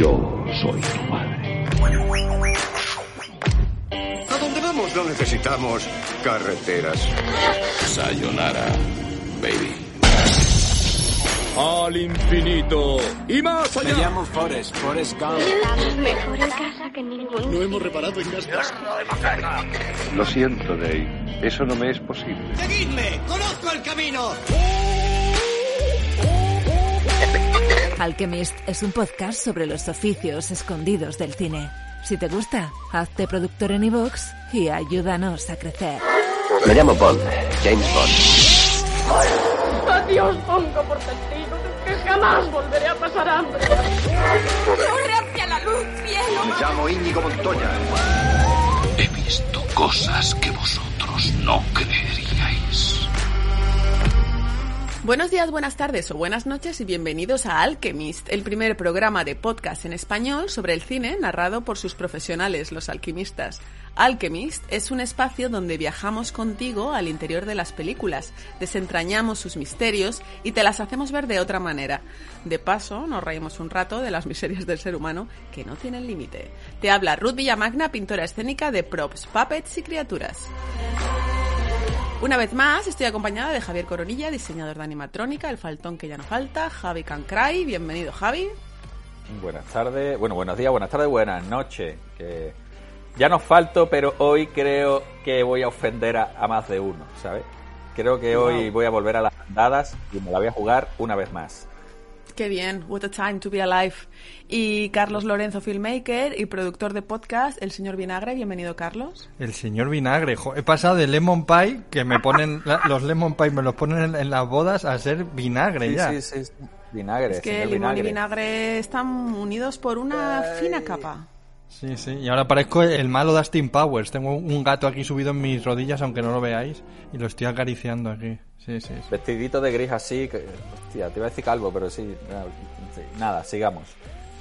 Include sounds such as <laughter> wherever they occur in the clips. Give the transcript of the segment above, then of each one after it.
Yo soy tu madre. A donde vamos no necesitamos carreteras. Sayonara, baby. Al infinito y más allá. Me llamo Forrest, Forrest Gump. Mejor en casa que en ningún No hemos reparado en casa. Lo siento, Dave. Eso no me es posible. ¡Seguidme! ¡Conozco el camino! Alchemist es un podcast sobre los oficios escondidos del cine. Si te gusta, hazte productor en iVoox y ayúdanos a crecer. Me llamo Bond, James Bond. Adiós, pongo por testigo que jamás volveré a pasar hambre. ¡Corre hacia la luz, cielo! Me llamo Íñigo Montoya. He visto cosas que vosotros no creeríais. Buenos días, buenas tardes o buenas noches y bienvenidos a Alchemist, el primer programa de podcast en español sobre el cine narrado por sus profesionales, los alquimistas. Alchemist es un espacio donde viajamos contigo al interior de las películas, desentrañamos sus misterios y te las hacemos ver de otra manera. De paso, nos reímos un rato de las <laughs> miserias del ser humano que no tienen límite. Te habla Ruth Villamagna, pintora escénica de props, puppets y criaturas. Una vez más, estoy acompañada de Javier Coronilla, diseñador de animatrónica, el faltón que ya no falta, Javi Cancray. Bienvenido, Javi. Buenas tardes, bueno, buenos días, buenas tardes, buenas noches. Que ya nos falto, pero hoy creo que voy a ofender a, a más de uno, ¿sabes? Creo que hoy voy a volver a las andadas y me la voy a jugar una vez más. Qué bien, what a time to be alive. Y Carlos Lorenzo, filmmaker y productor de podcast, El Señor Vinagre. Bienvenido, Carlos. El señor vinagre. Jo, he pasado de lemon pie, que me ponen la- los lemon pie me los ponen en, en las bodas, a ser vinagre Sí, ya. sí, sí, sí. Vinagre, Es que limón y vinagre. vinagre están unidos por una fina capa. Sí, sí. Y ahora parezco el malo Dustin Powers. Tengo un gato aquí subido en mis rodillas, aunque no lo veáis, y lo estoy acariciando aquí. Sí, sí. sí. Vestidito de gris así, que, hostia, te iba a decir calvo, pero sí, nada, sí, nada sigamos.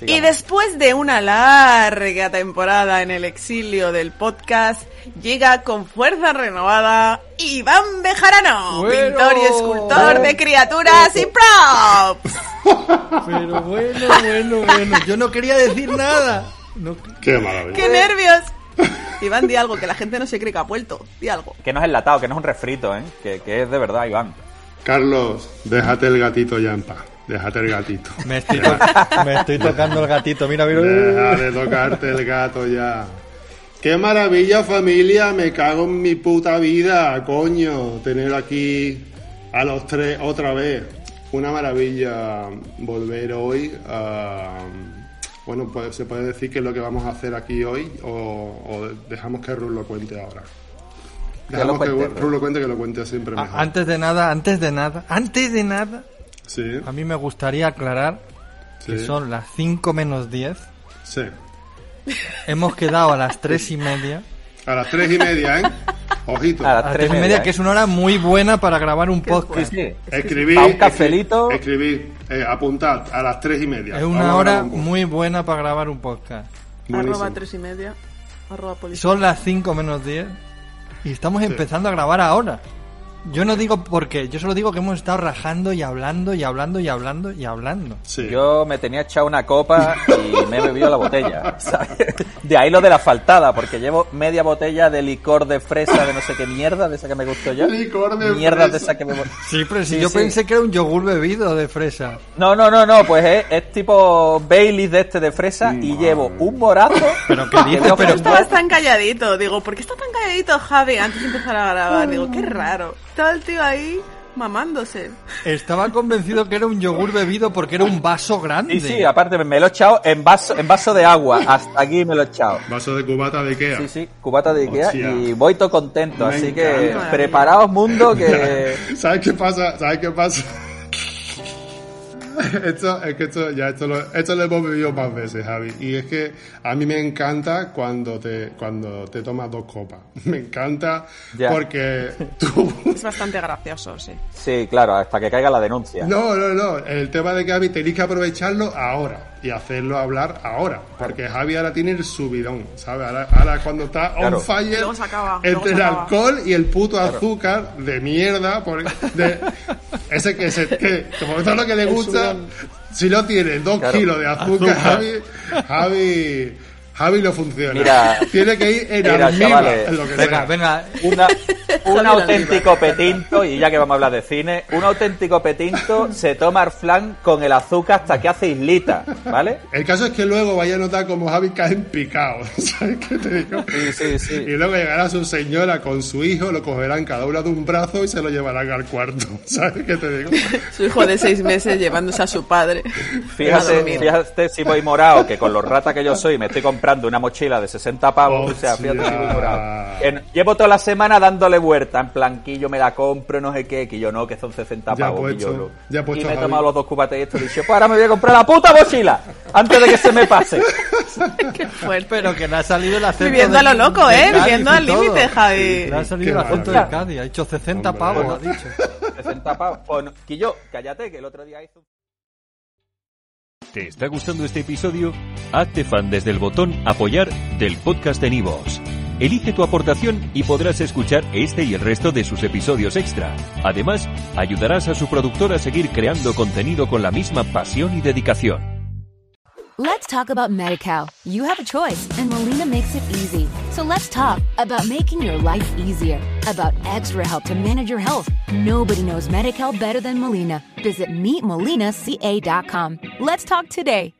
Y sigamos. después de una larga temporada en el exilio del podcast, llega con fuerza renovada Iván Bejarano, Bueno. pintor y escultor de criaturas y props. <laughs> Pero bueno, bueno, bueno. Yo no quería decir nada. No- ¡Qué maravilla! ¡Qué nervios! Iván, di algo, que la gente no se cree que ha vuelto. Di algo. Que no es enlatado, que no es un refrito, ¿eh? Que, que es de verdad, Iván. Carlos, déjate el gatito ya en paz. Déjate el gatito. Me estoy, to- me estoy tocando el gatito. Mira, mira. Deja de tocarte el gato ya. ¡Qué maravilla, familia! Me cago en mi puta vida, coño. Tener aquí a los tres otra vez. Una maravilla volver hoy a... Bueno, pues se puede decir que es lo que vamos a hacer aquí hoy o, o dejamos que Ruth lo cuente ahora. Que lo Dejamos que, cuente, Ruth lo cuente, que lo cuente siempre mejor. Antes de nada, antes de nada, antes de nada, Sí, a mí me gustaría aclarar que son las 5 menos 10. sí. Hemos quedado a las 3 y <laughs> media. A las tres y media, ¿eh? Ojito. A las tres 3 y media, que es una hora muy buena para grabar un podcast. Sí, sí. Escribí. Pa' un cafelito. Escribí. eh, apuntad a las tres y media. Es una hora un muy buena para grabar un podcast. Buenísimo. Arroba tres y media. Arroba policía. Son las 5 menos 10 y estamos empezando a grabar ahora. Yo no digo por qué, yo solo digo que hemos estado rajando y hablando y hablando y hablando y hablando. Sí. Yo me tenía echado una copa y me he bebido la botella. <laughs> ¿sabes? De ahí lo de la faltada, porque llevo media botella de licor de fresa de no sé qué mierda, de esa que me gustó yo. Licor de Mierda de esa que me... Sí, pero si Sí, yo sí. pensé que era un yogur bebido de fresa. No, no, no, no, pues es, es tipo Baileys de este de fresa y llevo un morazo. <laughs> Pero que dices, pero que- Estabas tan calladito, digo, ¿por qué está tan calladito Javi antes de empezar a grabar? Digo, qué raro. Estaba el tío ahí mamándose. Estaba convencido que era un yogur bebido porque era un vaso grande. Y sí, aparte me lo he echado en vaso, en vaso de agua. Hasta aquí me lo he echado. Vaso de cubata de Ikea. Sí, sí, cubata de Ikea Hostia. y voy todo contento. Me así que encanta. preparaos mundo que... <laughs> ¿Sabes qué pasa? ¿Sabes qué pasa? <laughs> esto, es que esto, ya esto lo, esto lo hemos vivido más veces, Javi. Y es que a mí me encanta cuando te, cuando te tomas dos copas. <laughs> Me encanta Ya. porque <laughs> tú... Es bastante gracioso, sí. Sí, claro, hasta que caiga la denuncia. No, no, no. El tema de que Javi tenéis que aprovecharlo ahora y hacerlo hablar ahora. Porque Javi ahora tiene el subidón, ¿sabes? Ahora, ahora cuando está Claro. on fire Luego se acaba, luego entre se el acaba. alcohol y el puto azúcar de mierda. Por, de, ese que, se, que como todo lo que le gusta, si no tiene dos Claro. kilos de azúcar, Azúcar. Javi, Javi, Javi no funciona. Mira, tiene que ir en mira, almíbar, chavales, en lo que Venga, sea. venga. Una, <laughs> un auténtico petinto, y ya que vamos a hablar de cine, un auténtico petinto <laughs> se toma el flan con el azúcar hasta que hace islita, ¿vale? El caso es que luego vaya a notar como Javi cae en picado. <laughs> ¿Sabes qué te digo? Sí, sí, sí. Y luego llegará su señora con su hijo, lo cogerán cada uno de un brazo y se lo llevarán al cuarto. ¿Sabes qué te digo? Su hijo de seis meses llevándose a su padre. Fíjate, fíjate si voy morado, que con los ratas que yo soy me estoy comprando una mochila de 60 pavos. O sea, fíjate si. Que llevo toda la semana dándole vuelta, en plan, que yo me la compro, no sé qué, que yo no, que son 60 Ya pavos. puesto, que yo no. ya puesto, y me he Javi. tomado los dos cubates y esto y dicho, pues ahora me voy a comprar la puta mochila, antes de que se me pase. <laughs> Qué fuerte. Pero que le ha salido el acento Viviendo a lo loco, de ¿eh? Viviendo al límite, Javi. Le ha salido el acento de. Cádiz. Ha hecho 60 Hombre. pavos, ha dicho. 60 pavos. Pues, no, que yo, cállate, que el otro día hizo... ¿Te está gustando este episodio? Hazte fan desde el botón Apoyar del podcast de Nivos. Elige tu aportación y podrás escuchar este y el resto de sus episodios extra. Además, ayudarás a su productor a seguir creando contenido con la misma pasión y dedicación. Let's talk about MediCal. You have a choice, and Molina makes it easy. So let's talk about making your life easier, about extra help to manage your health. Nobody knows MediCal better than Molina. Visit meetmolinaca.com. Let's talk today.